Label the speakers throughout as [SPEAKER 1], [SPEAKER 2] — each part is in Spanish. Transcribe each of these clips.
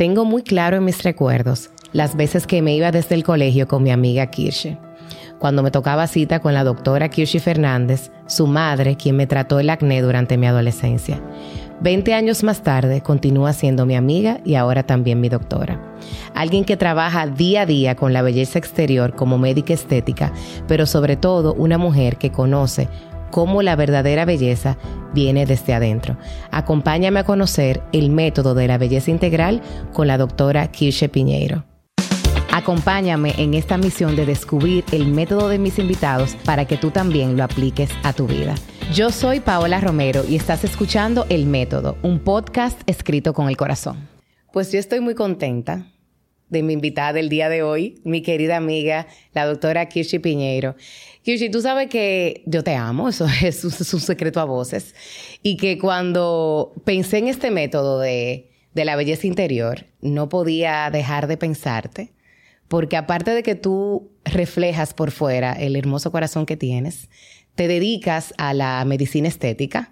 [SPEAKER 1] Tengo muy claro en mis recuerdos las veces que me iba desde el colegio con mi amiga Kirsche. Cuando me tocaba cita con la doctora Kirsche Fernández, su madre, quien me trató el acné durante mi adolescencia. Veinte años más tarde, continúa siendo mi amiga y ahora también mi doctora. Alguien que trabaja día a día con la belleza exterior como médica estética, pero sobre todo una mujer que conoce cómo la verdadera belleza viene desde adentro. Acompáñame a conocer el método de la belleza integral con la doctora Kirsche Piñeiro. Acompáñame en esta misión de descubrir el método de mis invitados para que tú también lo apliques a tu vida. Yo soy Paola Romero y estás escuchando El Método, un podcast escrito con el corazón. Pues yo estoy muy contenta de mi invitada del día de hoy, mi querida amiga, la doctora Kirchi Piñeiro. Kirchi, tú sabes que yo te amo, eso es un, secreto a voces, y que cuando pensé en este método de, de la belleza interior, no podía dejar de pensarte, porque aparte de que tú reflejas por fuera el hermoso corazón que tienes, te dedicas a la medicina estética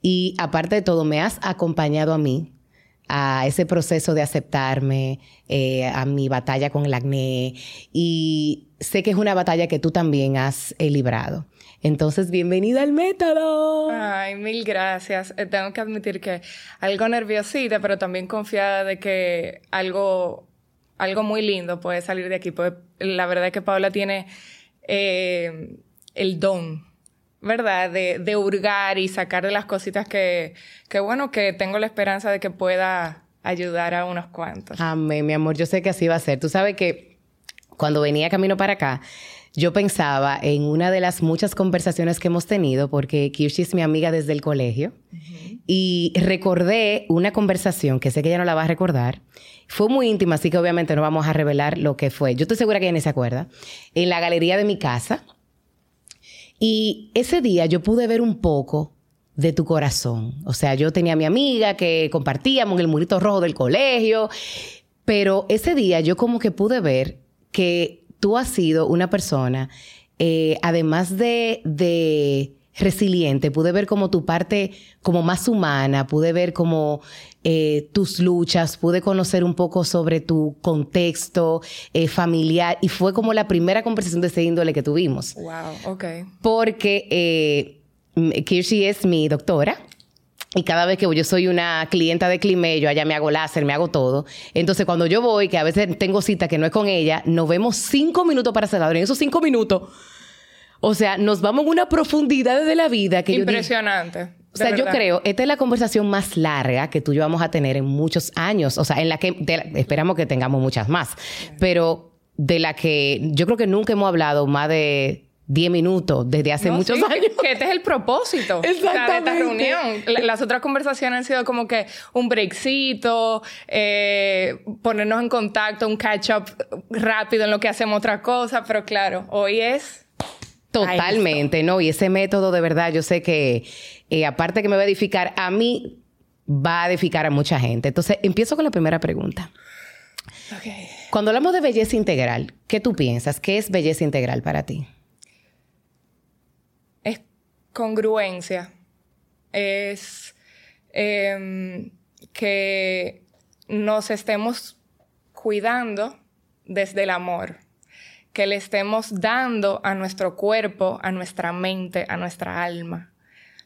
[SPEAKER 1] y aparte de todo me has acompañado a mí a ese proceso de aceptarme, eh, a mi batalla con el acné y sé que es una batalla que tú también has eh, librado. Entonces, bienvenida al método.
[SPEAKER 2] Ay, mil gracias. Eh, tengo que admitir que algo nerviosita, pero también confiada de que algo, algo muy lindo puede salir de aquí. Pues, la verdad es que Paula tiene el don ¿verdad? De, de, hurgar y sacar de las cositas que, que, bueno, que tengo la esperanza de que pueda ayudar a unos cuantos.
[SPEAKER 1] Amén, mi amor, yo sé que así va a ser. Tú sabes que cuando venía camino para acá, yo pensaba en una de las muchas conversaciones que hemos tenido, porque Kirshi es mi amiga desde el colegio, y recordé una conversación que sé que ella no la va a recordar. Fue muy íntima, así que obviamente no vamos a revelar lo que fue. Yo estoy segura que ella ni se acuerda. En la galería de mi casa, y ese día yo pude ver un poco de tu corazón. O sea, yo tenía a mi amiga que compartíamos el murito rojo del colegio, pero ese día yo como que pude ver que tú has sido una persona, eh, además de, de resiliente, pude ver como tu parte como más humana, pude ver como eh, tus luchas, pude conocer un poco sobre tu contexto eh, familiar y fue como la primera conversación de ese índole que tuvimos.
[SPEAKER 2] Wow, ok.
[SPEAKER 1] Porque eh, Kirsty es mi doctora. Y cada vez que yo soy una clienta de Climé, yo allá me hago láser, me hago todo. Entonces, cuando yo voy, que a veces tengo cita que no es con ella, nos vemos cinco minutos para cerrar. En esos cinco minutos, o sea, nos vamos a una profundidad de la vida que
[SPEAKER 2] Impresionante.
[SPEAKER 1] O sea, yo creo, esta es la conversación más larga que tú y yo vamos a tener en muchos años. O sea, en la que esperamos que tengamos muchas más. Pero de la que yo creo que nunca hemos hablado más de 10 minutos desde hace muchos años.
[SPEAKER 2] Que este es el propósito de esta reunión. Las otras conversaciones han sido como que un breakcito, eh, ponernos en contacto, un catch up rápido en lo que hacemos otra cosa. Pero claro, hoy es
[SPEAKER 1] Totalmente, ¿no? Y ese método de verdad, yo sé que eh, aparte que me va a edificar a mí, va a edificar a mucha gente. Entonces, empiezo con la primera pregunta. Cuando hablamos de belleza integral, ¿qué tú piensas? ¿Qué es belleza integral para ti?
[SPEAKER 2] Es congruencia. Es em, que nos estemos cuidando desde el amor que le estemos dando a nuestro cuerpo, a nuestra mente, a nuestra alma,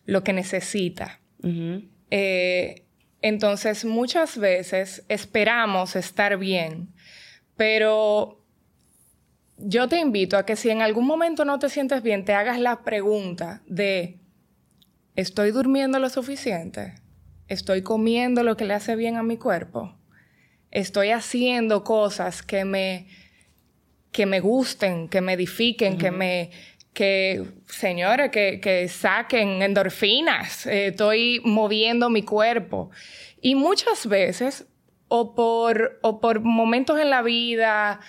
[SPEAKER 2] lo que necesita. Eh, entonces, muchas veces esperamos estar bien, pero yo te invito a que si en algún momento no te sientes bien, te hagas la pregunta de, ¿estoy durmiendo lo suficiente? ¿Estoy comiendo lo que le hace bien a mi cuerpo? ¿Estoy haciendo cosas que me que me gusten, que me edifiquen, que me, que, señores, que, que saquen endorfinas, eh, estoy moviendo mi cuerpo. Y muchas veces, o por, o por momentos en la vida,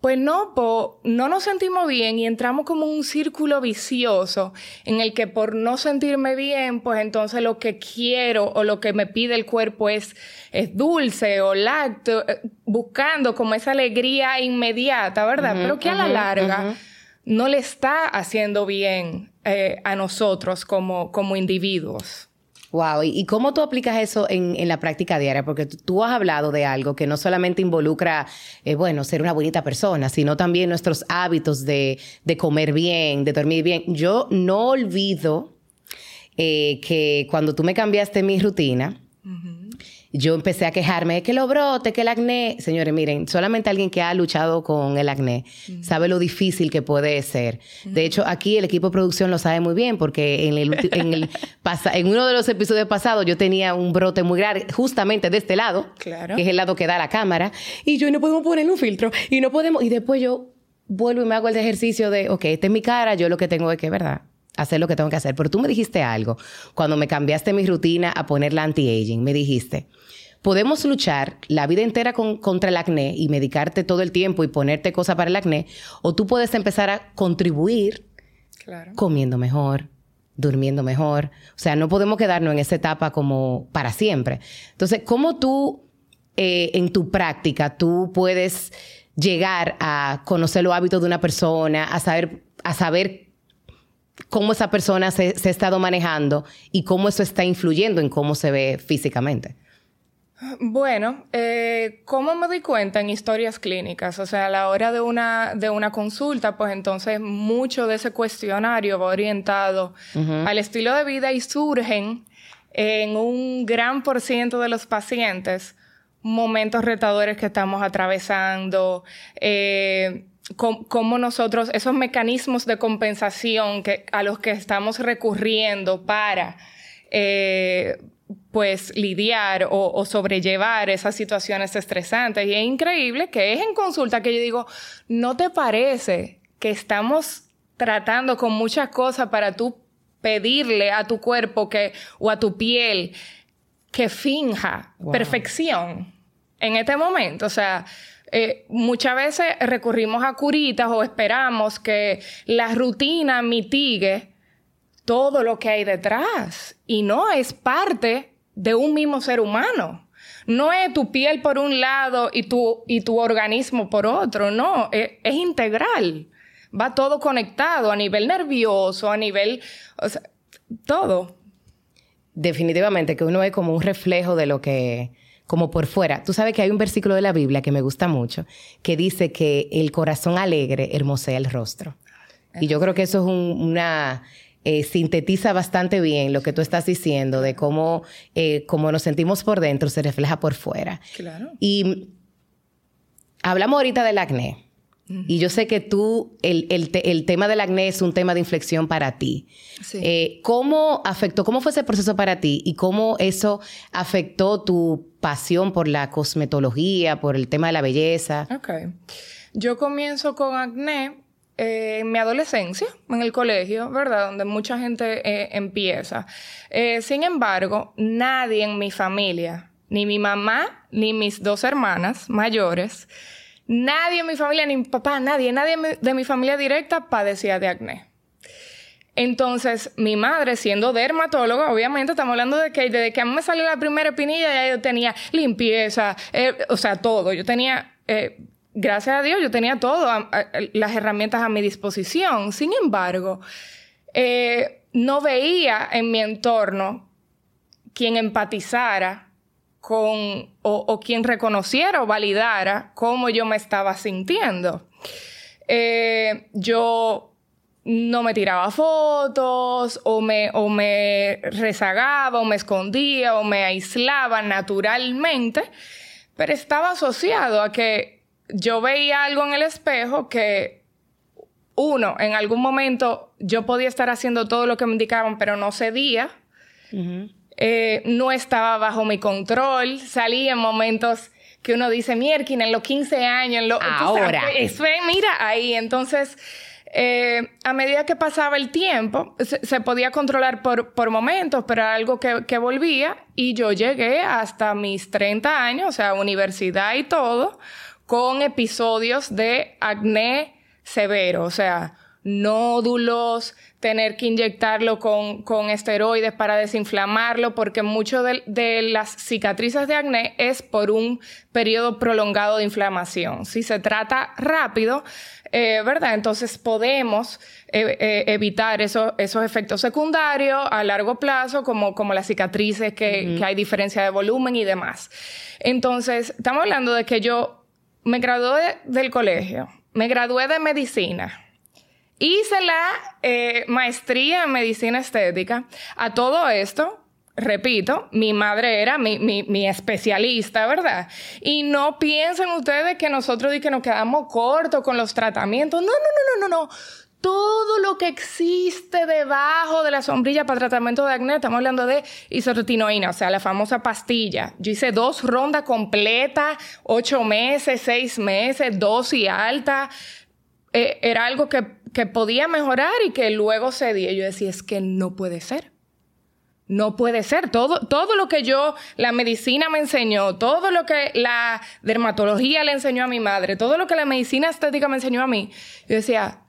[SPEAKER 2] pues no, no nos sentimos bien y entramos como un círculo vicioso en el que por no sentirme bien, pues entonces lo que quiero o lo que me pide el cuerpo es, es dulce o lácteo, eh, buscando como esa alegría inmediata, ¿verdad? Pero que a la larga no le está haciendo bien eh, a nosotros como, como individuos.
[SPEAKER 1] Wow, ¿y cómo tú aplicas eso en, la práctica diaria? Porque tú has hablado de algo que no solamente involucra, eh, bueno, ser una bonita persona, sino también nuestros hábitos de, comer bien, de dormir bien. Yo no olvido eh, que cuando tú me cambiaste mi rutina, yo empecé a quejarme de que lo brote, que el acné. Señores, miren, solamente alguien que ha luchado con el acné sabe lo difícil que puede ser. De hecho, aquí el equipo de producción lo sabe muy bien porque en, el, en, el en uno de los episodios pasados yo tenía un brote muy grande justamente de este lado, que es el lado que da la cámara, y yo no podemos poner un filtro y no podemos. Y después yo vuelvo y me hago el ejercicio de, ok, esta es mi cara, yo lo que tengo es que, ¿verdad? Hacer lo que tengo que hacer. Pero tú me dijiste algo cuando me cambiaste mi rutina a poner la anti-aging. Me dijiste, podemos luchar la vida entera contra el acné y medicarte todo el tiempo y ponerte cosas para el acné, o tú puedes empezar a contribuir comiendo mejor, durmiendo mejor. O sea, no podemos quedarnos en esa etapa como para siempre. Entonces, ¿cómo tú eh, en tu práctica tú puedes llegar a conocer los hábitos de una persona, a saber, a saber cómo esa persona se, ha estado manejando y cómo eso está influyendo en cómo se ve físicamente.
[SPEAKER 2] Bueno, eh, ¿cómo me doy cuenta en historias clínicas? O sea, a la hora de una, de una consulta, pues entonces mucho de ese cuestionario va orientado al estilo de vida y surgen en un gran por ciento de los pacientes momentos retadores que estamos atravesando, eh, cómo nosotros, esos mecanismos de compensación que, a los que estamos recurriendo para eh, pues lidiar o, sobrellevar esas situaciones estresantes. Y es increíble que es en consulta que yo digo, ¿no te parece que estamos tratando con muchas cosas para tú pedirle a tu cuerpo que, o a tu piel que finja perfección en este momento? O sea, eh, muchas veces recurrimos a curitas o esperamos que la rutina mitigue todo lo que hay detrás. Y no es parte de un mismo ser humano. No es tu piel por un lado y tu, y tu organismo por otro, no, es, integral. Va todo conectado a nivel nervioso, a nivel, todo.
[SPEAKER 1] Definitivamente que uno es como un reflejo de lo que, como por fuera. Tú sabes que hay un versículo de la Biblia que me gusta mucho, que dice que el corazón alegre hermosea el rostro. Y yo creo que eso es una... Eh, sintetiza bastante bien lo que tú estás diciendo de cómo, eh, nos sentimos por dentro se refleja por fuera.
[SPEAKER 2] Claro.
[SPEAKER 1] Y hablamos ahorita del acné. Y yo sé que tú, el, tema del acné es un tema de inflexión para ti. Eh, ¿Cómo afectó, cómo fue ese proceso para ti y cómo eso afectó tu pasión por la cosmetología, por el tema de la belleza?
[SPEAKER 2] Ok. Yo comienzo con acné eh, en mi adolescencia, en el colegio, ¿verdad? Donde mucha gente eh, empieza. sin embargo, nadie en mi familia, ni mi mamá, ni mis dos hermanas mayores, Nadie en mi familia, ni mi papá, nadie, nadie de mi familia directa padecía de acné. Entonces, mi madre, siendo dermatóloga, obviamente estamos hablando de que desde que a mí me salió la primera espinilla, ya yo tenía limpieza, eh, o sea, todo. Yo tenía, eh, gracias a Dios, yo tenía todo, las herramientas a mi disposición. Sin embargo, eh, no veía en mi entorno quien empatizara con, o, quien reconociera o validara cómo yo me estaba sintiendo. Eh, yo no me tiraba fotos o me, o me rezagaba o me escondía o me aislaba naturalmente, pero estaba asociado a que yo veía algo en el espejo que uno, en algún momento yo podía estar haciendo todo lo que me indicaban, pero no cedía. Eh, no estaba bajo mi control, salí en momentos que uno dice, Mierkin, en los 15 años, en lo,
[SPEAKER 1] ahora.
[SPEAKER 2] Eso es, mira, ahí. Entonces, eh, a medida que pasaba el tiempo, se, podía controlar por, por, momentos, pero era algo que, que, volvía y yo llegué hasta mis 30 años, o sea, universidad y todo, con episodios de acné severo, o sea, nódulos, tener que inyectarlo con, con esteroides para desinflamarlo, porque mucho de, las cicatrices de acné es por un periodo prolongado de inflamación. Si se trata rápido, eh, ¿verdad? Entonces podemos eh, eh, evitar esos efectos secundarios a largo plazo, como, como las cicatrices, que, que hay diferencia de volumen y demás. Entonces, estamos hablando de que yo me gradué del colegio, me gradué de medicina Hice la eh, maestría en medicina estética. A todo esto, repito, mi madre era mi, mi, especialista, ¿verdad? Y no piensen ustedes que nosotros que nos quedamos cortos con los tratamientos. No, no, no, no, no, no. Todo lo que existe debajo de la sombrilla para tratamiento de acné, estamos hablando de isotretinoína, o sea, la famosa pastilla. Yo hice dos rondas completas, ocho meses, seis meses, dosis alta. Eh, era algo que que podía mejorar y que luego cedía. Yo decía, es que no puede ser. No puede ser. Todo, todo lo que yo, la medicina me enseñó, todo lo que la dermatología le enseñó a mi madre, todo lo que la medicina estética me enseñó a mí, yo decía,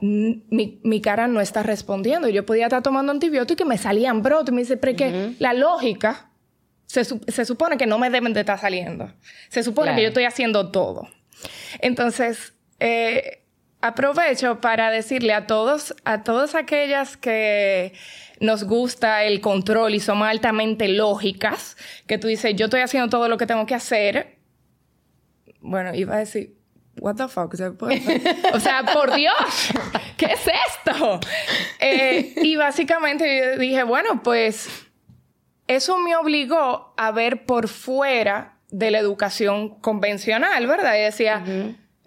[SPEAKER 2] mi, mi cara no está respondiendo. Yo podía estar tomando antibióticos y me salían brotes. Me dice, pero que la lógica se, se, supone que no me deben de estar saliendo. Se supone que yo estoy haciendo todo. Entonces, eh, aprovecho para decirle a todos, a todas aquellas que nos gusta el control y somos altamente lógicas, que tú dices, yo estoy haciendo todo lo que tengo que hacer. Bueno, iba a decir, what the fuck? o sea, por Dios, ¿qué es esto? Eh, y básicamente yo dije, bueno, pues eso me obligó a ver por fuera de la educación convencional, ¿verdad? Y decía,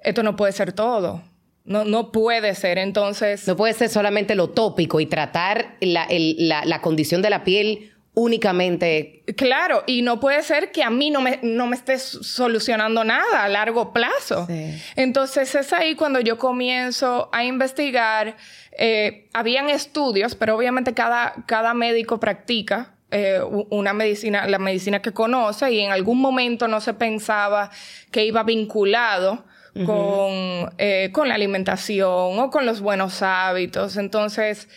[SPEAKER 2] esto no puede ser todo. No, no puede ser, entonces...
[SPEAKER 1] No puede ser solamente lo tópico y tratar la, la, condición de la piel únicamente.
[SPEAKER 2] Claro, y no puede ser que a mí no me, no me esté solucionando nada a largo plazo. Entonces es ahí cuando yo comienzo a investigar. Eh, habían estudios, pero obviamente cada, cada médico practica eh, una medicina, la medicina que conoce, y en algún momento no se pensaba que iba vinculado con, eh, con la alimentación o con los buenos hábitos. Entonces,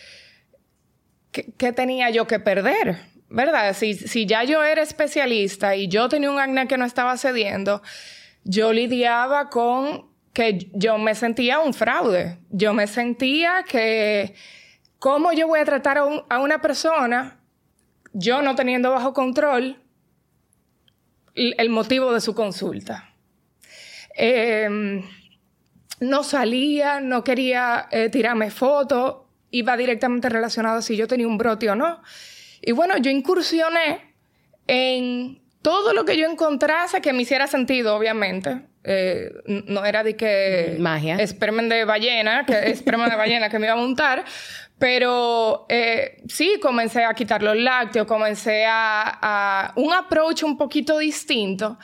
[SPEAKER 2] ¿qué, tenía yo que perder? ¿Verdad? Si, si ya yo era especialista y yo tenía un acné que no estaba cediendo, yo lidiaba con que yo me sentía un fraude. Yo me sentía que, ¿cómo yo voy a tratar a, a una persona, yo no teniendo bajo control el motivo de su consulta? Em, no salía, no quería eh, tirarme fotos, iba directamente relacionado a si yo tenía un brote o no. Y bueno, yo incursioné en todo lo que yo encontrase que me hiciera sentido, obviamente. Eh, no era de que...
[SPEAKER 1] Magia.
[SPEAKER 2] Espermen de ballena, que espermen de ballena que me iba a montar. Pero eh, sí, comencé a quitar los lácteos, comencé a, a un approach un poquito distinto.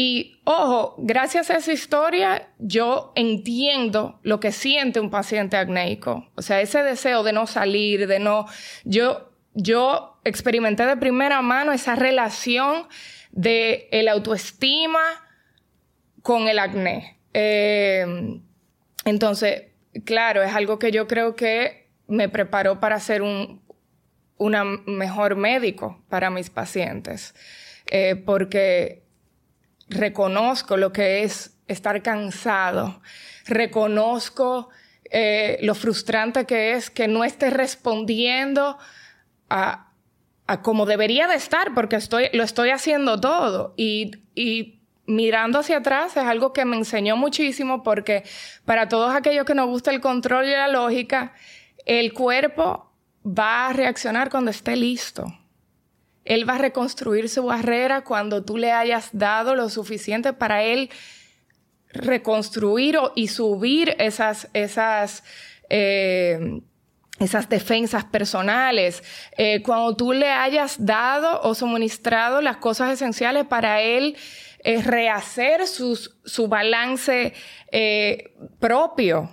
[SPEAKER 2] Y ojo, gracias a esa historia, yo entiendo lo que siente un paciente acnéico. O sea, ese deseo de no salir, de no. Yo, yo experimenté de primera mano esa relación de el autoestima con el acné. Eh, entonces, claro, es algo que yo creo que me preparó para ser un una mejor médico para mis pacientes. Eh, porque reconozco lo que es estar cansado, reconozco eh, lo frustrante que es que no esté respondiendo a, como debería de estar, porque estoy, lo estoy haciendo todo. Y, y mirando hacia atrás es algo que me enseñó muchísimo porque para todos aquellos que nos gusta el control y la lógica, el cuerpo va a reaccionar cuando esté listo. Él va a reconstruir su barrera cuando tú le hayas dado lo suficiente para Él reconstruir y subir esas, esas, eh, esas defensas personales, eh, cuando tú le hayas dado o suministrado las cosas esenciales para Él eh, rehacer su balance propio.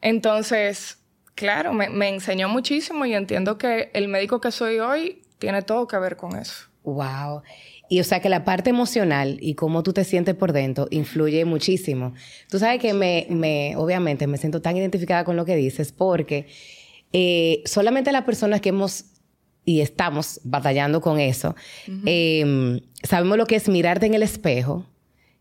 [SPEAKER 2] Entonces, claro, me, me enseñó muchísimo y entiendo que el médico que soy hoy tiene todo que ver con eso.
[SPEAKER 1] Wow. Y o sea que la parte emocional y cómo tú te sientes por dentro influye muchísimo. Tú sabes que me, me obviamente, me siento tan identificada con lo que dices porque eh, solamente las personas que hemos y estamos batallando con eso, em, sabemos lo que es mirarte en el espejo.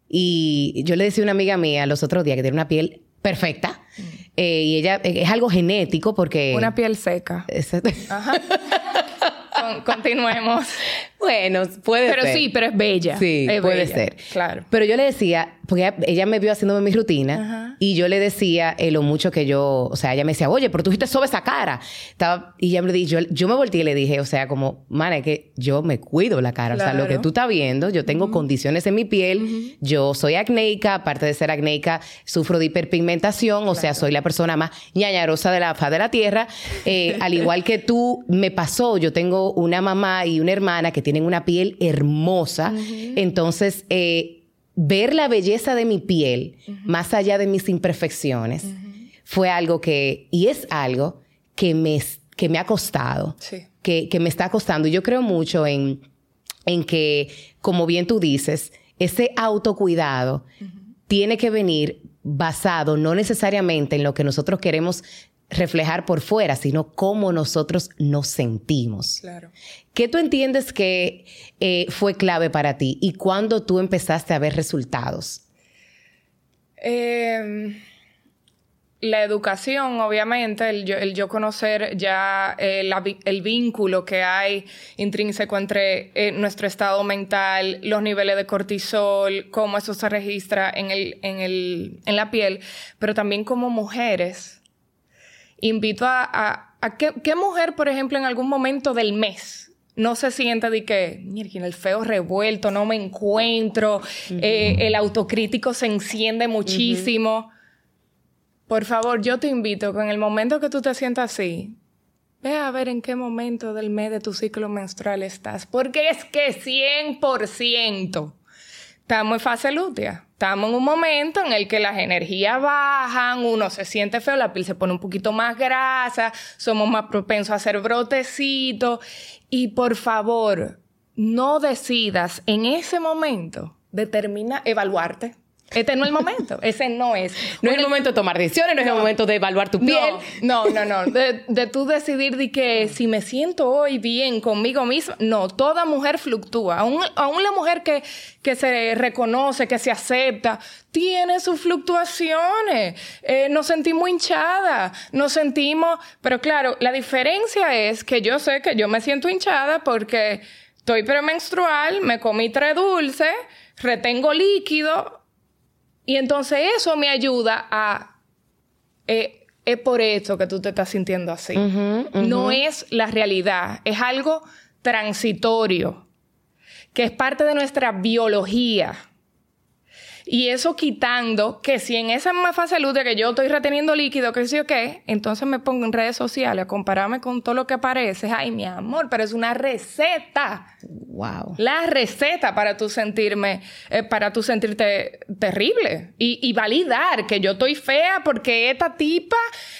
[SPEAKER 1] Y yo le decía a una amiga mía los otros días que tiene una piel perfecta. Mm. Eh, y ella eh, es algo genético porque...
[SPEAKER 2] Una piel seca. Ajá. continuemos.
[SPEAKER 1] Bueno, puede
[SPEAKER 2] ser. Pero sí, pero es bella.
[SPEAKER 1] Sí, puede ser.
[SPEAKER 2] Claro.
[SPEAKER 1] Pero yo le decía, porque ella, me vio haciéndome mi rutina y yo le decía eh, lo mucho que yo, o sea, ella me decía, oye, pero tú te sobre esa cara. Estaba, y ella me dijo, yo, yo me volteé y le dije, o sea, como, man, es que yo me cuido la cara. O sea, lo que tú estás viendo, yo tengo condiciones en mi piel, yo soy acnéica, aparte de ser acnéica, sufro de hiperpigmentación, o sea, soy la persona más ñañarosa de la faz de la tierra. Eh, al igual que tú, me pasó, yo tengo una mamá y una hermana que tienen una piel hermosa. Entonces, eh, ver la belleza de mi piel, más allá de mis imperfecciones, fue algo que, y es algo que me, que me ha costado, que, que, me está costando. Y yo creo mucho en, en que, como bien tú dices, ese autocuidado tiene que venir basado no necesariamente en lo que nosotros queremos reflejar por fuera, sino cómo nosotros nos sentimos.
[SPEAKER 2] Claro.
[SPEAKER 1] ¿Qué tú entiendes que eh, fue clave para ti y cuándo tú empezaste a ver resultados?
[SPEAKER 2] Em, la educación, obviamente, el yo, conocer ya eh, el vínculo que hay intrínseco entre eh, nuestro estado mental, los niveles de cortisol, cómo eso se registra en, el, en, el, en la piel, pero también como mujeres invito a, a, ¿qué, mujer, por ejemplo, en algún momento del mes no se siente de que, mira, el feo revuelto, no me encuentro, eh, el autocrítico se enciende muchísimo. Por favor, yo te invito que en el momento que tú te sientas así, ve a ver en qué momento del mes de tu ciclo menstrual estás, porque es que 100% estamos en fase lútea. Estamos en un momento en el que las energías bajan, uno se siente feo, la piel se pone un poquito más grasa, somos más propensos a hacer brotecitos. Y por favor, no decidas en ese momento, determina, evaluarte. Este no es el momento. Ese no es.
[SPEAKER 1] No es el momento de tomar decisiones, no, es el momento de evaluar tu piel.
[SPEAKER 2] No, no, no. De, de tú decidir de que si me siento hoy bien conmigo misma. No, toda mujer fluctúa. Aún, aún la mujer que, que se reconoce, que se acepta, tiene sus fluctuaciones. Eh, nos sentimos hinchadas, nos sentimos. Pero claro, la diferencia es que yo sé que yo me siento hinchada porque estoy premenstrual, me comí tres dulces, retengo líquido y entonces eso me ayuda a... Eh, es por eso que tú te estás sintiendo así. No es la realidad, es algo transitorio, que es parte de nuestra biología. Y eso quitando que si en esa misma fase de que yo estoy reteniendo líquido, que sé o qué, entonces me pongo en redes sociales a compararme con todo lo que aparece. Ay, mi amor, pero es una receta.
[SPEAKER 1] Wow.
[SPEAKER 2] La receta para tú sentirme, eh, para tú sentirte terrible. Y, y, validar que yo estoy fea porque esta tipa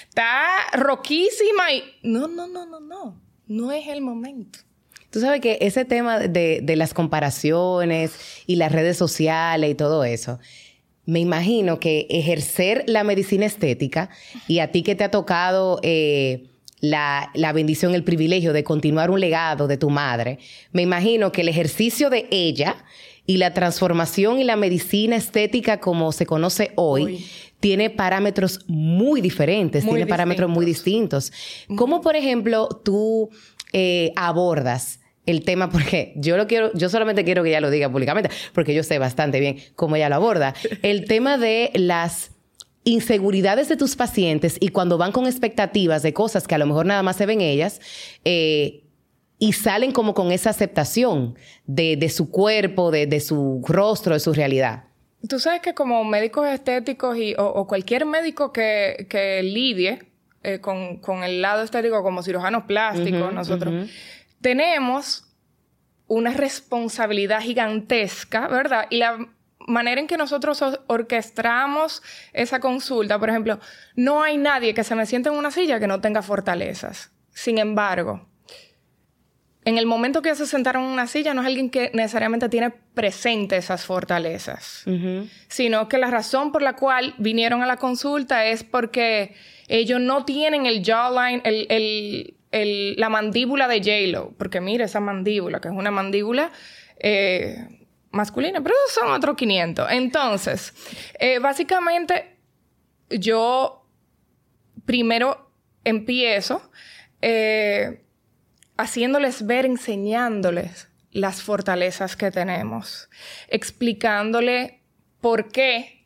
[SPEAKER 2] está roquísima y. No, no, no, no, no. No es el momento.
[SPEAKER 1] Tú sabes que ese tema de, las comparaciones y las redes sociales y todo eso, me imagino que ejercer la medicina estética y a ti que te ha tocado eh, la, la, bendición, el privilegio de continuar un legado de tu madre, me imagino que el ejercicio de ella y la transformación y la medicina estética como se conoce hoy, tiene parámetros muy diferentes, tiene parámetros muy distintos. ¿Cómo, por ejemplo, tú eh, abordas el tema porque yo lo quiero, yo solamente quiero que ella lo diga públicamente, porque yo sé bastante bien cómo ella lo aborda. El tema de las inseguridades de tus pacientes y cuando van con expectativas de cosas que a lo mejor nada más se ven ellas, eh, y salen como con esa aceptación de, su cuerpo, de, su rostro, de su realidad.
[SPEAKER 2] Tú sabes que como médicos estéticos y, o, cualquier médico que, que lidie eh, con, el lado estético como cirujanos plásticos, nosotros tenemos una responsabilidad gigantesca, ¿verdad? Y la manera en que nosotros orquestamos esa consulta, por ejemplo, no hay nadie que se me siente en una silla que no tenga fortalezas. Sin embargo, en el momento que se sentaron en una silla, no es alguien que necesariamente tiene presente esas fortalezas, sino que la razón por la cual vinieron a la consulta es porque ellos no tienen el jawline, la mandíbula de J-Lo, porque mire esa mandíbula, que es una mandíbula eh, masculina, pero esos son otros 500. Entonces, eh, básicamente, yo primero empiezo eh, haciéndoles ver, enseñándoles las fortalezas que tenemos, explicándole por qué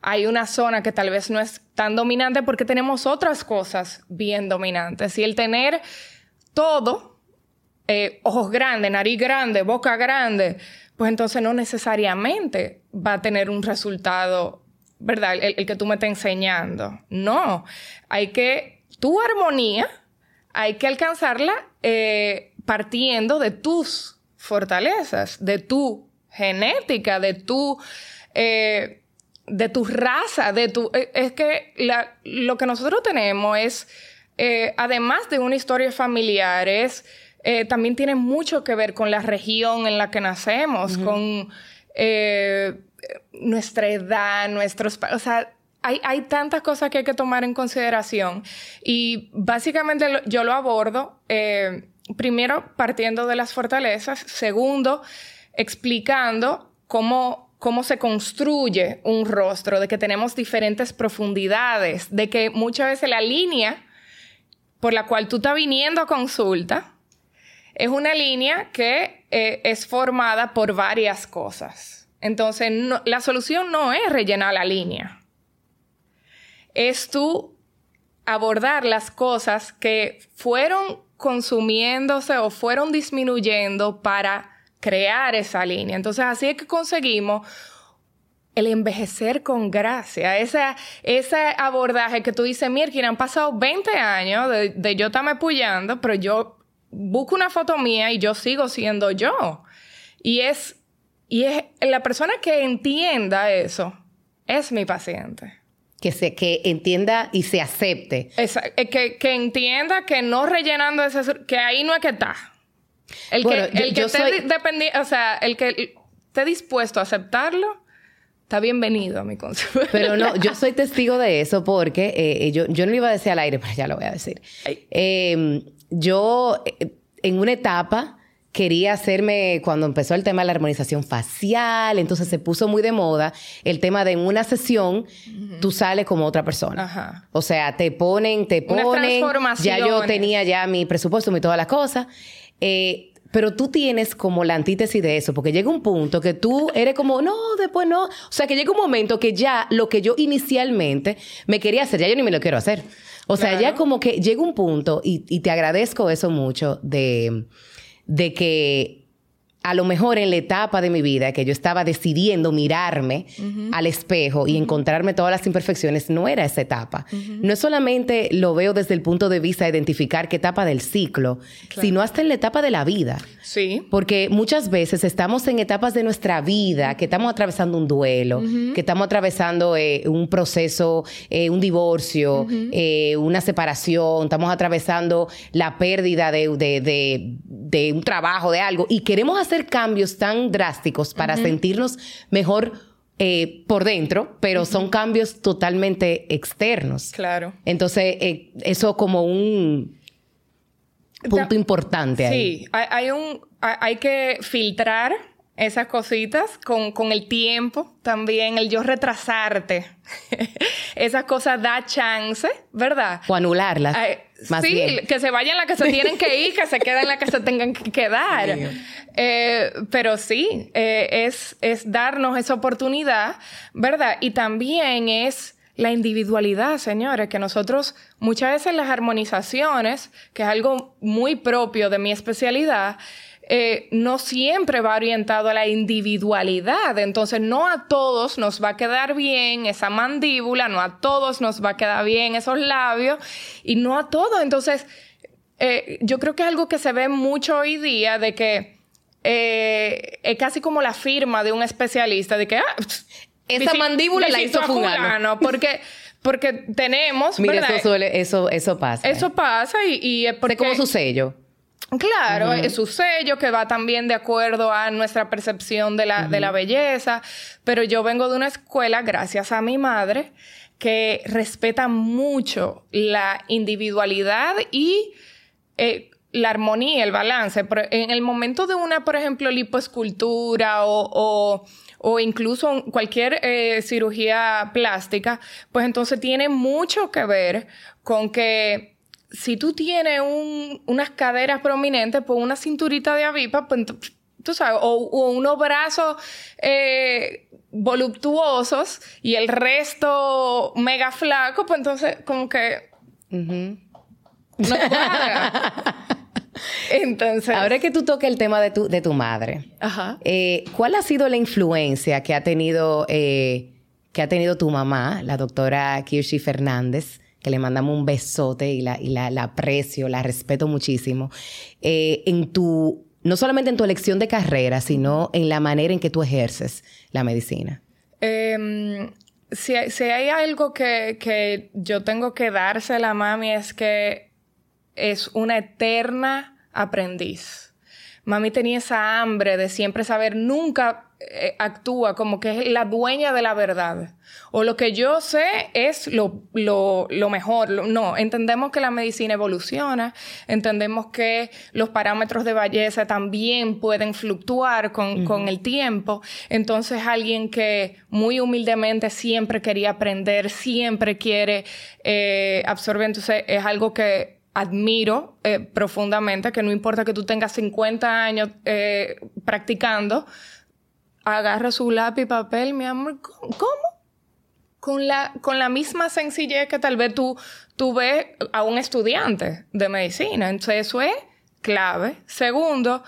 [SPEAKER 2] hay una zona que tal vez no es tan dominante porque tenemos otras cosas bien dominantes. Y el tener todo, eh, ojos grandes, nariz grande, boca grande, pues entonces no necesariamente va a tener un resultado, ¿verdad? El, que tú me estás enseñando. No, hay que, tu armonía, hay que alcanzarla eh, partiendo de tus fortalezas, de tu genética, de tu... Eh, de tu raza, de tu... Eh, es que lo que nosotros tenemos es, eh, además de una historia familiar, es, eh, también tiene mucho que ver con la región en la que nacemos, con nuestra edad, nuestros... O sea, hay, hay, tantas cosas que hay que tomar en consideración. Y básicamente yo lo abordo primero partiendo de las fortalezas, segundo explicando cómo cómo se construye un rostro, de que tenemos diferentes profundidades, de que muchas veces la línea por la cual tú estás viniendo a consulta es una línea que eh, es formada por varias cosas. Entonces, la solución no es rellenar la línea. Es tú abordar las cosas que fueron consumiéndose o fueron disminuyendo para crear esa línea. Entonces, así es que conseguimos el envejecer con gracia, ese, ese abordaje que tú dices, mira, han pasado 20 años de, yo estarme puyando, pero yo busco una foto mía y yo sigo siendo yo. Y es, y es la persona que entienda eso, es mi paciente.
[SPEAKER 1] Que, se, que entienda y se acepte.
[SPEAKER 2] Eh, que, que entienda que no rellenando ese... que ahí no es que está. El que, el que esté o sea, el que esté dispuesto a aceptarlo, está bienvenido a mi consulta.
[SPEAKER 1] Pero no, yo soy testigo de eso porque eh, eh, yo, yo no lo iba a decir al aire, pero ya lo voy a decir. Em, yo, eh, en una etapa, quería hacerme, cuando empezó el tema de la armonización facial, entonces se puso muy de moda el tema de en una sesión tú sales como otra persona. Ajá. O sea, te ponen, te ponen. Ya yo tenía ya mi presupuesto y todas las cosas. Eh, pero tú tienes como la antítesis de eso, porque llega un punto que tú eres como, no, después no. O sea, que llega un momento que ya lo que yo inicialmente me quería hacer, ya yo ni me lo quiero hacer. O sea, ya como que llega un punto, y, y te agradezco eso mucho, de, de que a lo mejor en la etapa de mi vida que yo estaba decidiendo mirarme al espejo y encontrarme todas las imperfecciones, no era esa etapa. No solamente lo veo desde el punto de vista de identificar qué etapa del ciclo, sino hasta en la etapa de la vida.
[SPEAKER 2] Sí.
[SPEAKER 1] Porque muchas veces estamos en etapas de nuestra vida, que estamos atravesando un duelo, que estamos atravesando eh, un proceso, eh, un divorcio, eh, una separación, estamos atravesando la pérdida de, de un trabajo, de algo, y queremos hacer cambios tan drásticos para sentirnos mejor eh, por dentro, pero son cambios totalmente externos.
[SPEAKER 2] Claro.
[SPEAKER 1] Entonces, eh, eso como un punto importante ahí.
[SPEAKER 2] Sí, hay, un, hay que filtrar esas cositas con, con, el tiempo también, el yo retrasarte. esas cosas da chance, ¿verdad?
[SPEAKER 1] O anularlas.
[SPEAKER 2] sí, que se vayan las que se tienen que ir, que se queden las que se tengan que quedar. Eh, pero sí, eh, es, es darnos esa oportunidad, ¿verdad? Y también es la individualidad, señores, que nosotros muchas veces las armonizaciones, que es algo muy propio de mi especialidad, eh, no siempre va orientado a la individualidad. Entonces, no a todos nos va a quedar bien esa mandíbula, no a todos nos va a quedar bien esos labios y no a todos. Entonces, eh, yo creo que es algo que se ve mucho hoy día de que eh, es casi como la firma de un especialista de que ah,
[SPEAKER 1] esa mandíbula la hizo fulano.
[SPEAKER 2] Porque porque tenemos
[SPEAKER 1] Mira, eso, eso, eso pasa.
[SPEAKER 2] Eso pasa y, y es porque...
[SPEAKER 1] como su sello.
[SPEAKER 2] Claro, es su sello que va también de acuerdo a nuestra percepción de la, de la belleza, pero yo vengo de una escuela, gracias a mi madre, que respeta mucho la individualidad y eh, la armonía, el balance. En el momento de una, por ejemplo, lipoescultura o, o, incluso cualquier eh, cirugía plástica, pues entonces tiene mucho que ver con que si tú tienes unas caderas prominentes, pues una cinturita de avipa, pues tú sabes, o, unos brazos eh, voluptuosos y el resto mega flaco, pues entonces como que no
[SPEAKER 1] Entonces. Ahora que tú toques el tema de tu, de tu madre, eh, ¿cuál ha sido la influencia que ha tenido, eh, que ha tenido tu mamá, la doctora Kirsi Fernández? Que le mandamos un besote y la, y la, aprecio, la respeto muchísimo, eh, en tu, no solamente en tu elección de carrera, sino en la manera en que tú ejerces la medicina.
[SPEAKER 2] Em, si, hay algo que, que yo tengo que dársela a mami es que es una eterna aprendiz. Mami tenía esa hambre de siempre saber, nunca eh, actúa como que es la dueña de la verdad. O lo que yo sé es lo, lo, lo mejor. no, entendemos que la medicina evoluciona, entendemos que los parámetros de belleza también pueden fluctuar con, con el tiempo. Entonces, alguien que muy humildemente siempre quería aprender, siempre quiere eh, absorber, entonces es algo que admiro eh, profundamente, que no importa que tú tengas 50 años eh, practicando, agarra su lápiz y papel, mi amor, ¿cómo? Con la, con la misma sencillez que tal vez tú, tú ves a un estudiante de medicina. Entonces eso es clave. Segundo,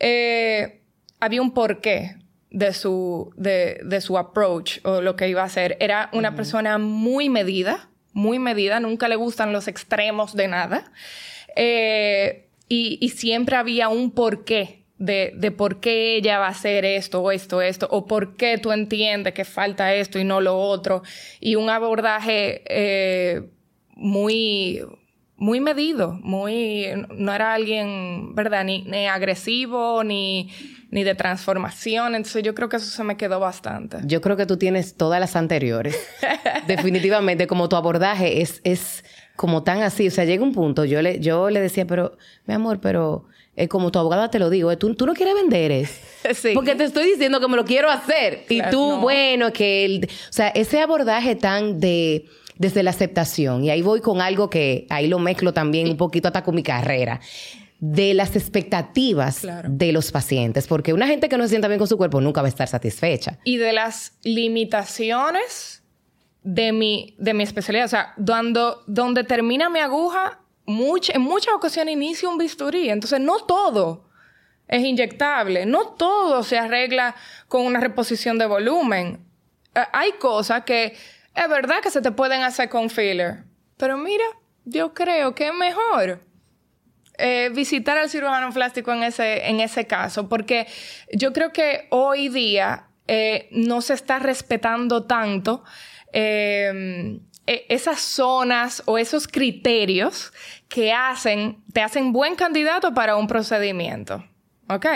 [SPEAKER 2] eh, había un porqué de su, de, de, su approach o lo que iba a hacer. Era una persona muy medida, muy medida, nunca le gustan los extremos de nada. Eh, y, y, siempre había un porqué de, de, por qué ella va a hacer esto o esto, esto, o por qué tú entiendes que falta esto y no lo otro. Y un abordaje eh, muy, muy medido, muy, no era alguien, ¿verdad? Ni, ni agresivo, ni, ni de transformación. Entonces yo creo que eso se me quedó bastante.
[SPEAKER 1] Yo creo que tú tienes todas las anteriores. Definitivamente, como tu abordaje es, es como tan así. O sea, llega un punto, yo le, yo le decía, pero, mi amor, pero es como tu abogada te lo digo, tú, tú no quieres vender eso. Sí. Porque te estoy diciendo que me lo quiero hacer. y tú, bueno, que el, o sea, ese abordaje tan de desde la aceptación, y ahí voy con algo que ahí lo mezclo también un poquito hasta con mi carrera, de las expectativas de los pacientes, porque una gente que no se sienta bien con su cuerpo nunca va a estar satisfecha.
[SPEAKER 2] Y de las limitaciones de mi, de mi especialidad, o sea, cuando, donde termina mi aguja, en muchas ocasiones inicio un bisturí, entonces no todo es inyectable, no todo se arregla con una reposición de volumen. Eh, hay cosas que es verdad que se te pueden hacer con filler, pero mira, yo creo que es mejor eh, visitar al cirujano plástico en ese, en ese caso, porque yo creo que hoy día eh, no se está respetando tanto esas zonas o esos criterios que hacen, te hacen buen candidato para un procedimiento. ¿Ok?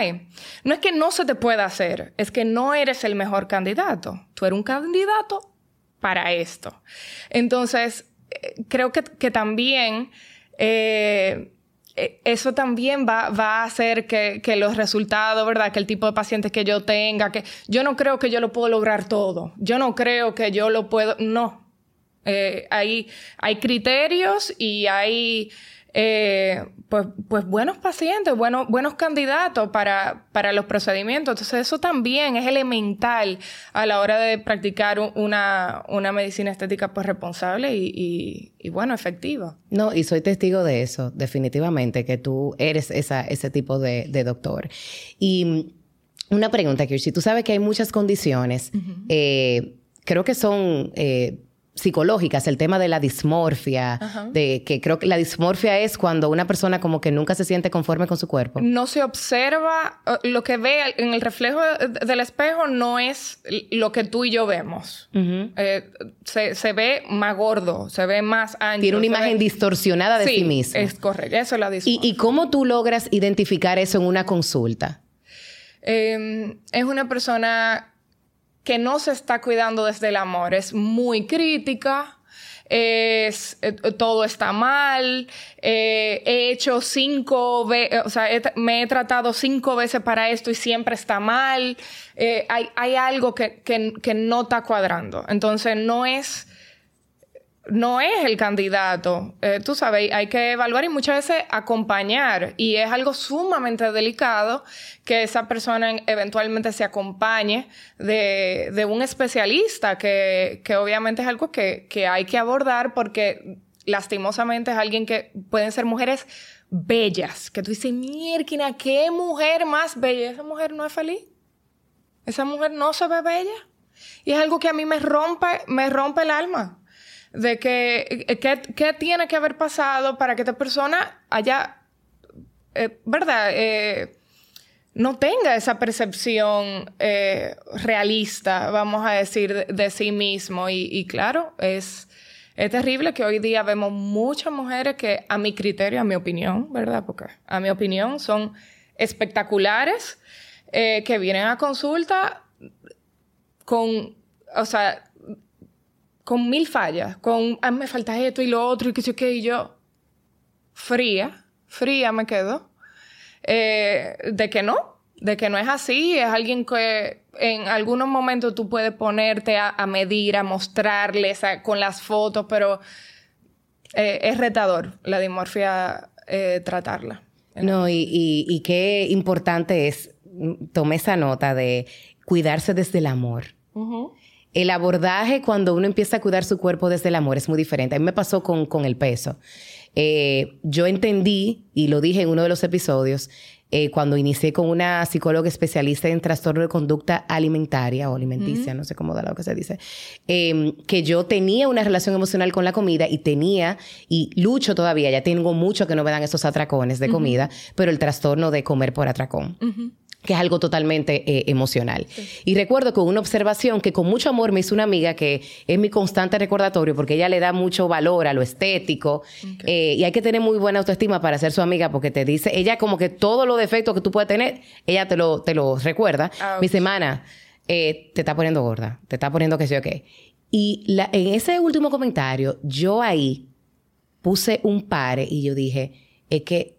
[SPEAKER 2] No es que no se te pueda hacer, es que no eres el mejor candidato. Tú eres un candidato para esto. Entonces, eh, creo que, también eh, eh, eso también va, a hacer que, los resultados, ¿verdad? Que el tipo de pacientes que yo tenga, que yo no creo que yo lo puedo lograr todo. Yo no creo que yo lo puedo, no. Hay, hay criterios y hay eh, pues, pues buenos pacientes, buenos, buenos candidatos para, para los procedimientos. Entonces eso también es elemental a la hora de practicar una, una medicina estética pues responsable y, y, bueno, efectiva.
[SPEAKER 1] No, y soy testigo de eso, definitivamente, que tú eres esa, ese tipo de, de doctor. Y una pregunta, si tú sabes que hay muchas condiciones, eh, creo que son... Eh, psicológicas, el tema de la dismorfia, de que creo que la dismorfia es cuando una persona como que nunca se siente conforme con su cuerpo.
[SPEAKER 2] No se observa, lo que ve en el reflejo del espejo no es lo que tú y yo vemos. Eh, se, ve más gordo, se ve más ancho.
[SPEAKER 1] Tiene una imagen distorsionada de sí, mismo.
[SPEAKER 2] Es correcto, eso es la dismorfia.
[SPEAKER 1] ¿Y, cómo tú logras identificar eso en una consulta?
[SPEAKER 2] Em, es una persona que no se está cuidando desde el amor, es muy crítica, es, eh, todo está mal, eh, he hecho cinco veces, o sea, me he tratado cinco veces para esto y siempre está mal, eh, hay, hay, algo que, que, no está cuadrando. Entonces, no es no es el candidato. Eh, tú sabes, hay que evaluar y muchas veces acompañar. Y es algo sumamente delicado que esa persona eventualmente se acompañe de, un especialista, que, obviamente es algo que, hay que abordar porque lastimosamente es alguien que pueden ser mujeres bellas, que tú dices, mierda, ¿qué mujer más bella? Esa mujer no es feliz. Esa mujer no se ve bella. Y es algo que a mí me rompe, me rompe el alma de que, eh, qué tiene que haber pasado para que esta persona haya, eh, ¿verdad? Eh, no tenga esa percepción realista, vamos a decir, de, sí mismo. Y, claro, es, es terrible que hoy día vemos muchas mujeres que, a mi criterio, a mi opinión, ¿verdad? Porque a mi opinión son espectaculares, que vienen a consulta con, o sea, con mil fallas, con, ah, me falta esto y lo otro y qué sé qué, y yo, fría, fría me quedo, eh, de que no, de que no es así, es alguien que en algunos momentos tú puedes ponerte a, medir, a mostrarles con las fotos, pero eh, es retador la dimorfia eh, tratarla.
[SPEAKER 1] No, y, y, qué importante es, mm, tomé esa nota de cuidarse desde el amor el abordaje cuando uno empieza a cuidar su cuerpo desde el amor es muy diferente. A mí me pasó con, con el peso. Eh, yo entendí, y lo dije en uno de los episodios, eh, cuando inicié con una psicóloga especialista en trastorno de conducta alimentaria o alimenticia, no sé cómo da lo que se dice, em, que yo tenía una relación emocional con la comida y tenía, y lucho todavía, ya tengo mucho que no me dan esos atracones de comida, pero el trastorno de comer por atracón que es algo totalmente eh, emocional. Y recuerdo con una observación que con mucho amor me hizo una amiga que es mi constante recordatorio porque ella le da mucho valor a lo estético eh, y hay que tener muy buena autoestima para ser su amiga porque te dice, ella como que todos los defectos que tú puedes tener, ella te lo, te lo recuerda. Mi semana, eh, te está poniendo gorda, te está poniendo que sé yo qué. Y la, en ese último comentario, yo ahí puse un pare y yo dije, es que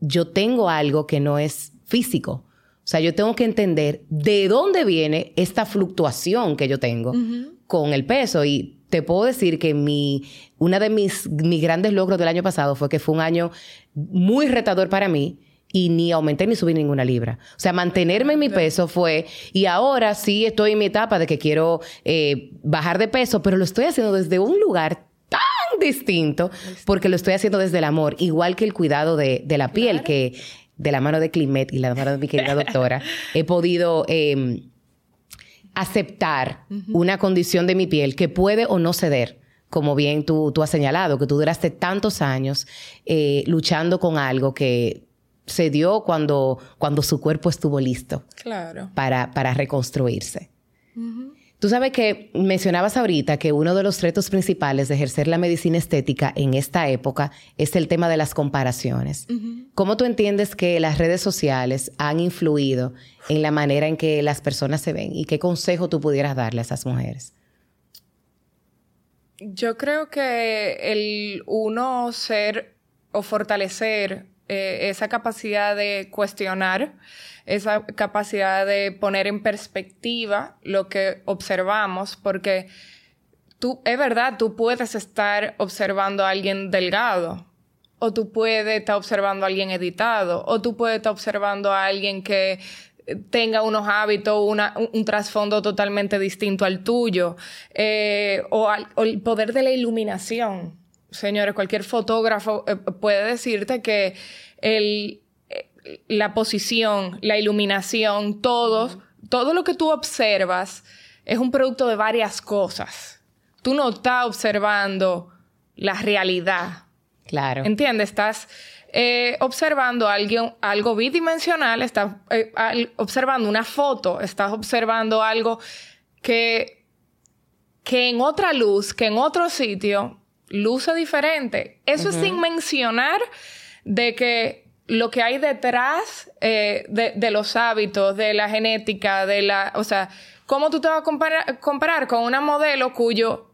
[SPEAKER 1] yo tengo algo que no es físico. O sea, yo tengo que entender de dónde viene esta fluctuación que yo tengo con el peso. Y te puedo decir que mi, una de mis, mis grandes logros del año pasado fue que fue un año muy retador para mí y ni aumenté ni subí ninguna libra. O sea, mantenerme en mi peso fue, y ahora sí estoy en mi etapa de que quiero eh, bajar de peso, pero lo estoy haciendo desde un lugar tan distinto porque lo estoy haciendo desde el amor, igual que el cuidado de, la piel, que de la mano de Climet y la mano de mi querida doctora, he podido em, aceptar una condición de mi piel que puede o no ceder. Como bien tú, tú has señalado, que tú duraste tantos años eh, luchando con algo que se dio cuando, cuando su cuerpo estuvo listo
[SPEAKER 2] claro.
[SPEAKER 1] para, para reconstruirse. Tú sabes que mencionabas ahorita que uno de los retos principales de ejercer la medicina estética en esta época es el tema de las comparaciones. ¿Cómo tú entiendes que las redes sociales han influido en la manera en que las personas se ven y qué consejo tú pudieras darle a esas mujeres?
[SPEAKER 2] Yo creo que el uno ser o fortalecer eh, esa capacidad de cuestionar, esa capacidad de poner en perspectiva lo que observamos, porque tú, es verdad, tú puedes estar observando a alguien delgado, o tú puedes estar observando a alguien editado, o tú puedes estar observando a alguien que tenga unos hábitos, un, trasfondo totalmente distinto al tuyo, eh, o, o el poder de la iluminación señores, cualquier fotógrafo eh, puede decirte que el, eh, la posición, la iluminación, todo, todo lo que tú observas es un producto de varias cosas. tú no estás observando la realidad.
[SPEAKER 1] Claro.
[SPEAKER 2] ¿Entiendes? Estás eh, observando algo, algo bidimensional, estás observando una foto, estás observando algo que, que en otra luz, que en otro sitio, luce diferente. Eso es sin mencionar de que lo que hay detrás eh, de, los hábitos, de la genética, de la... O sea, ¿cómo tú te vas a comparar, comparar con una modelo cuyo,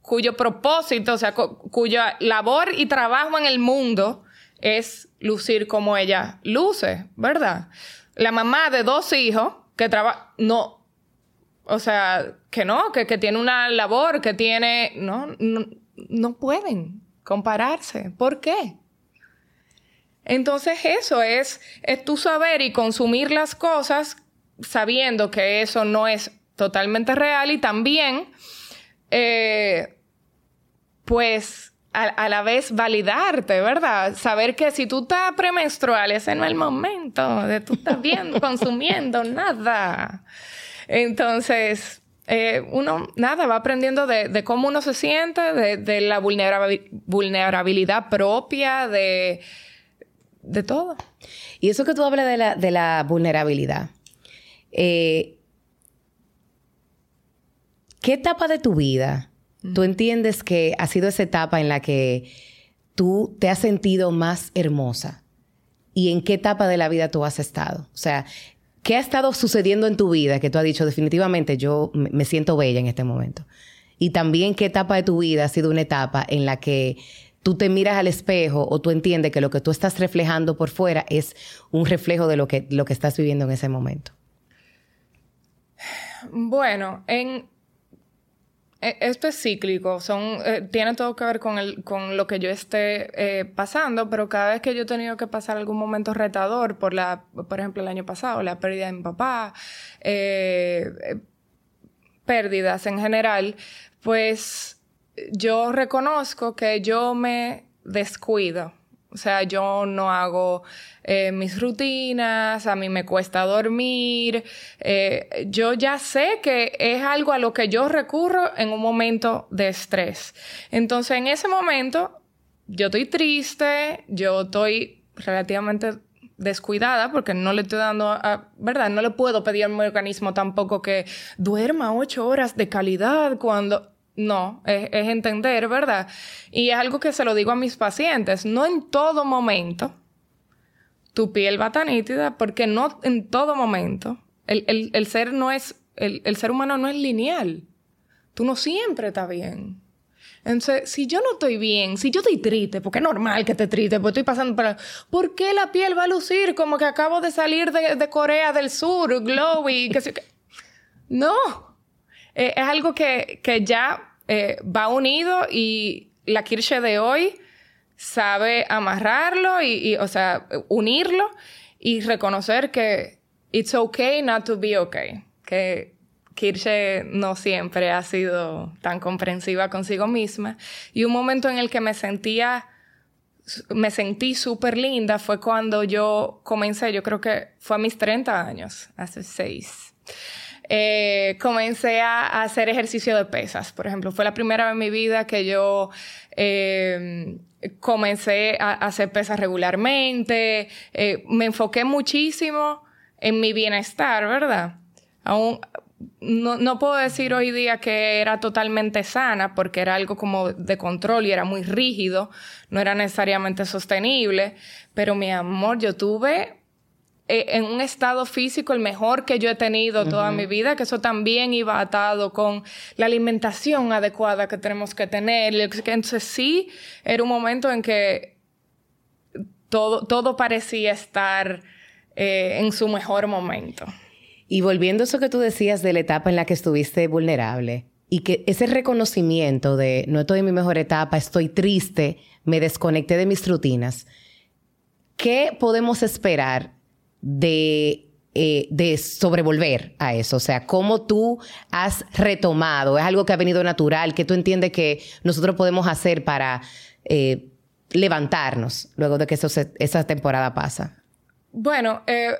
[SPEAKER 2] cuyo propósito, o sea, cuya labor y trabajo en el mundo es lucir como ella luce, ¿verdad? La mamá de dos hijos que trabaja... No, o sea, que no, que, que, tiene una labor, que tiene... No, no, no pueden compararse. ¿Por qué? Entonces eso es, es tu saber y consumir las cosas sabiendo que eso no es totalmente real y también, eh, pues, a, la vez validarte, ¿verdad? Saber que si tú estás premenstrual, ese no es el momento de tú estás viendo, consumiendo nada. Entonces, eh, uno, nada, va aprendiendo de, cómo uno se siente, de, la vulnerabilidad propia, de, de todo.
[SPEAKER 1] Y eso que tú hablas de la, de la vulnerabilidad, eh, ¿qué etapa de tu vida tú entiendes que ha sido esa etapa en la que tú te has sentido más hermosa? ¿Y en qué etapa de la vida tú has estado? O sea, ¿qué ha estado sucediendo en tu vida que tú has dicho definitivamente yo me siento bella en este momento? Y también qué etapa de tu vida ha sido una etapa en la que tú te miras al espejo o tú entiendes que lo que tú estás reflejando por fuera es un reflejo de lo que, lo que estás viviendo en ese momento?
[SPEAKER 2] Bueno, en, esto es cíclico, son, eh, tiene todo que ver con, el, con lo que yo esté eh, pasando, pero cada vez que yo he tenido que pasar algún momento retador, por, la, por ejemplo el año pasado, la pérdida de mi papá, eh, pérdidas en general, pues yo reconozco que yo me descuido. O sea, yo no hago eh, mis rutinas, a mí me cuesta dormir. Eh, yo ya sé que es algo a lo que yo recurro en un momento de estrés. Entonces, en ese momento, yo estoy triste, yo estoy relativamente descuidada porque no le estoy dando, ¿verdad? No le puedo pedir a mi organismo tampoco que duerma ocho horas de calidad cuando no, es, entender, ¿verdad? Y es algo que se lo digo a mis pacientes, no en todo momento tu piel va tan nítida porque no en todo momento el, ser no es, el, ser humano no es lineal. Tú no siempre estás bien. Entonces, si yo no estoy bien, si yo estoy triste, porque es normal que esté triste, porque estoy pasando por... ¿Por qué la piel va a lucir como que acabo de salir de, Corea del Sur, glowy, que, que... No, eh, es algo que, que ya eh, va unido y la Kirche de hoy sabe amarrarlo y, o sea, unirlo y reconocer que it's okay not to be okay. Que Kirche no siempre ha sido tan comprensiva consigo misma. Y un momento en el que me sentía, me sentí súper linda fue cuando yo comencé, yo creo que fue a mis 30 años, hace seis. Eh, comencé a, hacer ejercicio de pesas. Por ejemplo, fue la primera vez en mi vida que yo eh, comencé a, hacer pesas regularmente. Eh, me enfoqué muchísimo en mi bienestar, ¿verdad? Aún no, no, puedo decir hoy día que era totalmente sana porque era algo como de control y era muy rígido, no era necesariamente sostenible, pero mi amor, yo tuve en un estado físico el mejor que yo he tenido toda mi vida, que eso también iba atado con la alimentación adecuada que tenemos que tener. Entonces sí, era un momento en que todo, todo parecía estar eh, en su mejor momento.
[SPEAKER 1] Y volviendo a eso que tú decías de la etapa en la que estuviste vulnerable, y que ese reconocimiento de no estoy en mi mejor etapa, estoy triste, me desconecté de mis rutinas, ¿qué podemos esperar de, eh, de sobrevolver a eso? O sea, ¿cómo tú has retomado? ¿Es algo que ha venido natural? que tú entiendes que nosotros podemos hacer para eh, levantarnos luego de que esa temporada pasa?
[SPEAKER 2] Bueno, eh,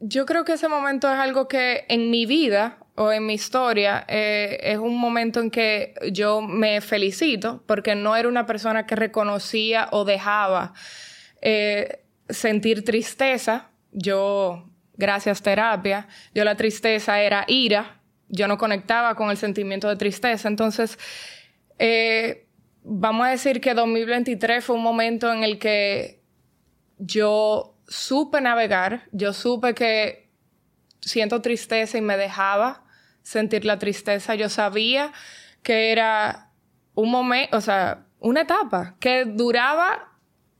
[SPEAKER 2] yo creo que ese momento es algo que en mi vida o en mi historia es un momento en que yo me felicito porque no era una persona que reconocía o dejaba sentir tristeza. Yo, gracias terapia, yo la tristeza era ira, yo no conectaba con el sentimiento de tristeza. Entonces, eh, vamos a decir que 2023 fue un momento en el que yo supe navegar, yo supe que siento tristeza y me dejaba sentir la tristeza. Yo sabía que era un momento, o sea, una etapa que duraba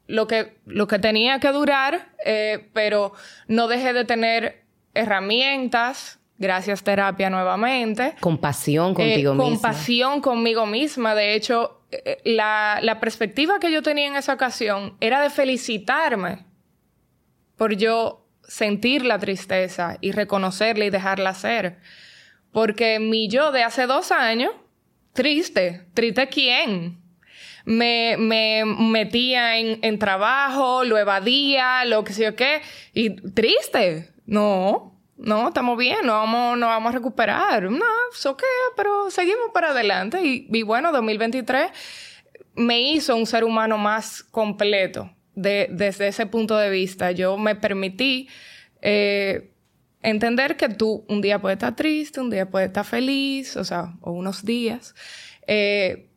[SPEAKER 2] lo que, lo que tenía que durar, eh, pero no dejé de tener herramientas, gracias terapia nuevamente.
[SPEAKER 1] Compasión eh, contigo misma.
[SPEAKER 2] Compasión conmigo misma. De hecho, eh, la, la perspectiva que yo tenía en esa ocasión era de felicitarme por yo sentir la tristeza y reconocerla y dejarla ser. Porque mi yo de hace dos años, triste, triste quién, me, me metía en, en, trabajo, lo evadía, lo que sé yo qué, y triste. No, no, estamos bien, no vamos, no vamos a recuperar. No, eso qué, pero seguimos para adelante. Y, y, bueno, 2023 me hizo un ser humano más completo de, desde ese punto de vista. Yo me permití eh, entender que tú un día puedes estar triste, un día puedes estar feliz, o sea, o unos días. Eh,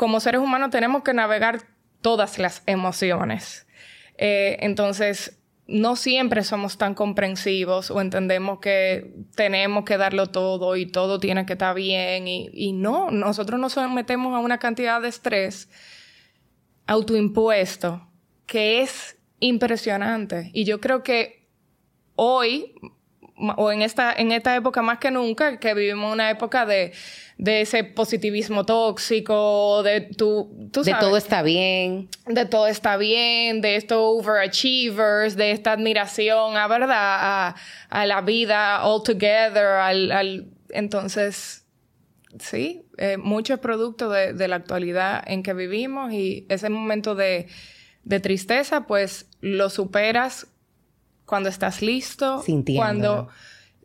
[SPEAKER 2] como seres humanos tenemos que navegar todas las emociones. Eh, entonces, no siempre somos tan comprensivos o entendemos que tenemos que darlo todo y todo tiene que estar bien. Y, y no, nosotros nos sometemos a una cantidad de estrés autoimpuesto que es impresionante. Y yo creo que hoy, o en esta, en esta época más que nunca, que vivimos una época de, de ese positivismo tóxico, de tu, tú
[SPEAKER 1] De todo está bien.
[SPEAKER 2] De todo está bien, de estos overachievers, de esta admiración a verdad, a, a la vida all together, al, al entonces, sí, eh, mucho es producto de, de la actualidad en que vivimos y ese momento de, de tristeza, pues lo superas cuando estás listo,
[SPEAKER 1] Sintiéndolo.
[SPEAKER 2] cuando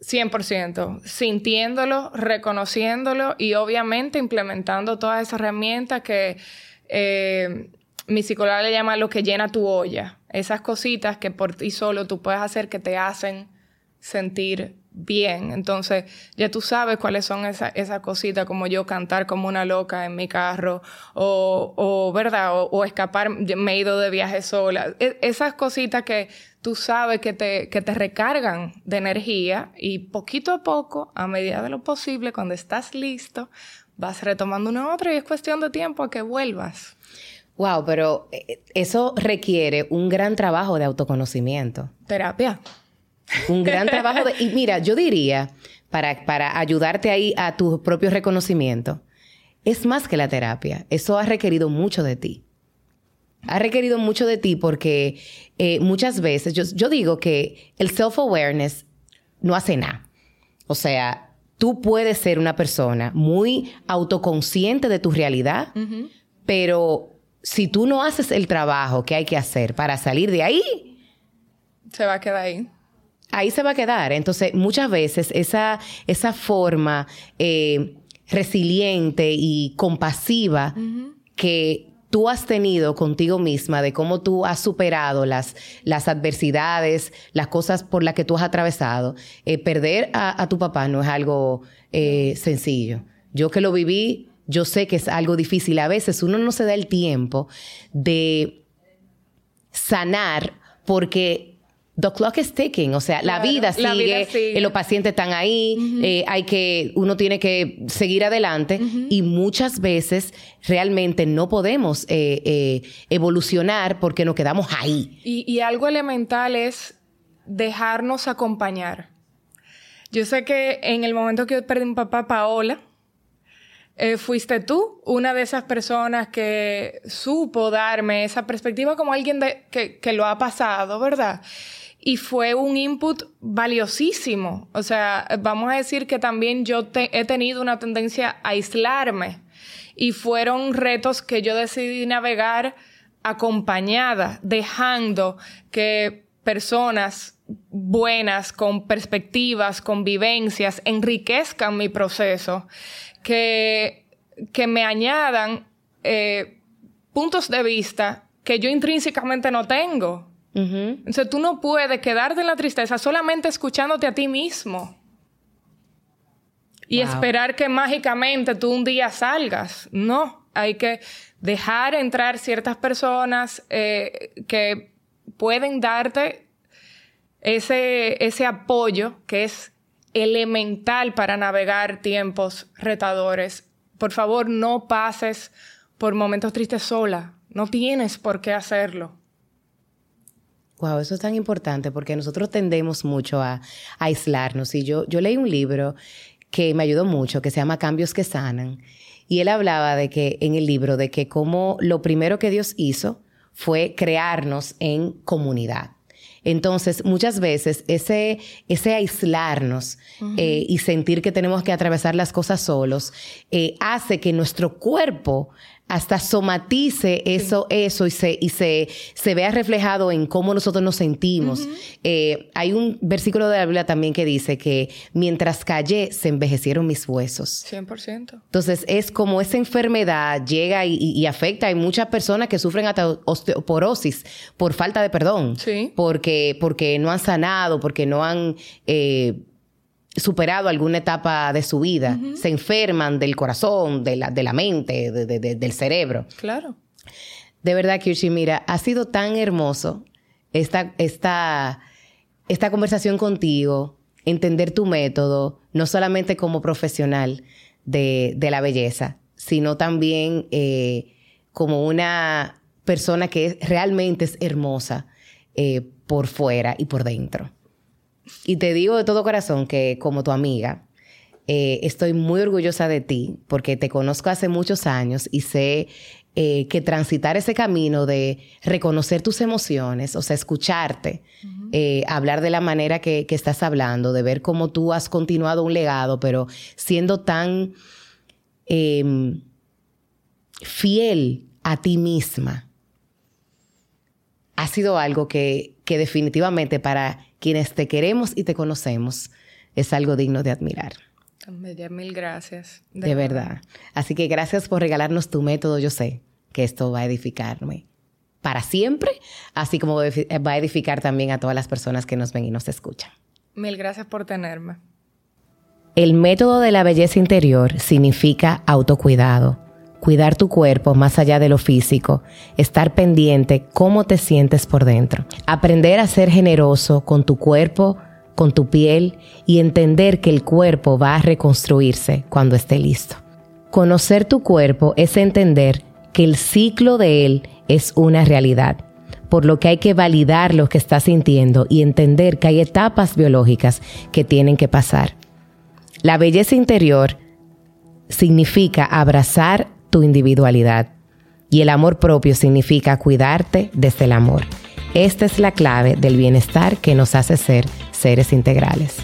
[SPEAKER 2] 100%, sintiéndolo, reconociéndolo y obviamente implementando todas esas herramientas que eh, mi psicóloga le llama lo que llena tu olla, esas cositas que por ti solo tú puedes hacer que te hacen sentir bien. Entonces, ya tú sabes cuáles son esas esa cositas, como yo cantar como una loca en mi carro, o, o ¿verdad? O, escapar, me he ido de viaje sola. E, esas cositas que tú sabes que te, que te recargan de energía y poquito a poco, a medida de lo posible, cuando estás listo, vas retomando una otra y es cuestión de tiempo a que vuelvas.
[SPEAKER 1] Wow, pero eh, eso requiere un gran trabajo de autoconocimiento.
[SPEAKER 2] Terapia.
[SPEAKER 1] Un gran trabajo de... Y mira, yo diría, para, para ayudarte ahí a tu propio reconocimiento, es más que la terapia. Eso ha requerido mucho de ti. Ha requerido mucho de ti porque eh, muchas veces, yo, yo digo que el self-awareness no hace nada. O sea, tú puedes ser una persona muy autoconsciente de tu realidad, pero si tú no haces el trabajo que hay que hacer para salir de ahí,
[SPEAKER 2] se va a quedar ahí
[SPEAKER 1] ahí se va a quedar. Entonces, muchas veces esa, esa forma eh, resiliente y compasiva que tú has tenido contigo misma, de cómo tú has superado las, las adversidades, las cosas por las que tú has atravesado, eh, perder a, tu papá no es algo eh, sencillo. Yo que lo viví, yo sé que es algo difícil. A veces uno no se da el tiempo de sanar porque The clock is ticking, o sea, la, vida sigue, eh, los pacientes están ahí, eh, hay que, uno tiene que seguir adelante y muchas veces realmente no podemos eh, evolucionar porque nos quedamos ahí.
[SPEAKER 2] Y, y algo elemental es dejarnos acompañar. Yo sé que en el momento que yo perdí a mi papá, Paola, fuiste tú una de esas personas que supo darme esa perspectiva como alguien de, que, que, lo ha pasado, ¿verdad? Y fue un input valiosísimo. O sea, vamos a decir que también yo he tenido una tendencia a aislarme y fueron retos que yo decidí navegar acompañada, dejando que personas buenas, con perspectivas, con vivencias, enriquezcan mi proceso, que, que me añadan eh, puntos de vista que yo intrínsecamente no tengo. Entonces tú no puedes quedarte en la tristeza solamente escuchándote a ti mismo y esperar que mágicamente tú un día salgas. No, hay que dejar entrar ciertas personas eh, que pueden darte ese, ese apoyo que es elemental para navegar tiempos retadores. Por favor, no pases por momentos tristes sola. No tienes por qué hacerlo.
[SPEAKER 1] Wow, eso es tan importante porque nosotros tendemos mucho a, aislarnos. Y yo, yo leí un libro que me ayudó mucho, que se llama Cambios que Sanan. Y él hablaba de que, en el libro, de que como lo primero que Dios hizo fue crearnos en comunidad. Entonces, muchas veces ese, ese aislarnos eh, y sentir que tenemos que atravesar las cosas solos eh, hace que nuestro cuerpo hasta somatice eso, eso y, se, y se, se vea reflejado en cómo nosotros nos sentimos. Eh, hay un versículo de la Biblia también que dice que mientras callé, se envejecieron mis huesos.
[SPEAKER 2] 100%.
[SPEAKER 1] Entonces es como esa enfermedad llega y, afecta. Hay muchas personas que sufren hasta osteoporosis por falta de perdón.
[SPEAKER 2] Sí.
[SPEAKER 1] Porque, porque no han sanado, porque no han... Eh, superado alguna etapa de su vida, se enferman del corazón, de la, de la mente, del cerebro.
[SPEAKER 2] Claro.
[SPEAKER 1] De verdad, Kirchi, mira, ha sido tan hermoso esta, esta, esta conversación contigo, entender tu método, no solamente como profesional de, la belleza, sino también eh, como una persona que realmente es hermosa eh, por fuera y por dentro. Y te digo de todo corazón que como tu amiga, eh, estoy muy orgullosa de ti porque te conozco hace muchos años y sé eh, que transitar ese camino de reconocer tus emociones, o sea, escucharte, eh, hablar de la manera que, que, estás hablando, de ver cómo tú has continuado un legado, pero siendo tan em, fiel a ti misma, ha sido algo que, que definitivamente para quienes te queremos y te conocemos, es algo digno de admirar.
[SPEAKER 2] Mil gracias.
[SPEAKER 1] De, verdad. Así que gracias por regalarnos tu método. Yo sé que esto va a edificarme para siempre, así como va a edificar también a todas las personas que nos ven y nos escuchan.
[SPEAKER 2] Mil gracias por tenerme.
[SPEAKER 1] El método de la belleza interior significa autocuidado cuidar tu cuerpo más allá de lo físico, estar pendiente cómo te sientes por dentro, aprender a ser generoso con tu cuerpo, con tu piel y entender que el cuerpo va a reconstruirse cuando esté listo. Conocer tu cuerpo es entender que el ciclo de él es una realidad, por lo que hay que validar lo que estás sintiendo y entender que hay etapas biológicas que tienen que pasar. La belleza interior significa abrazar tu individualidad. Y el amor propio significa cuidarte desde el amor. Esta es la clave del bienestar que nos hace ser seres integrales.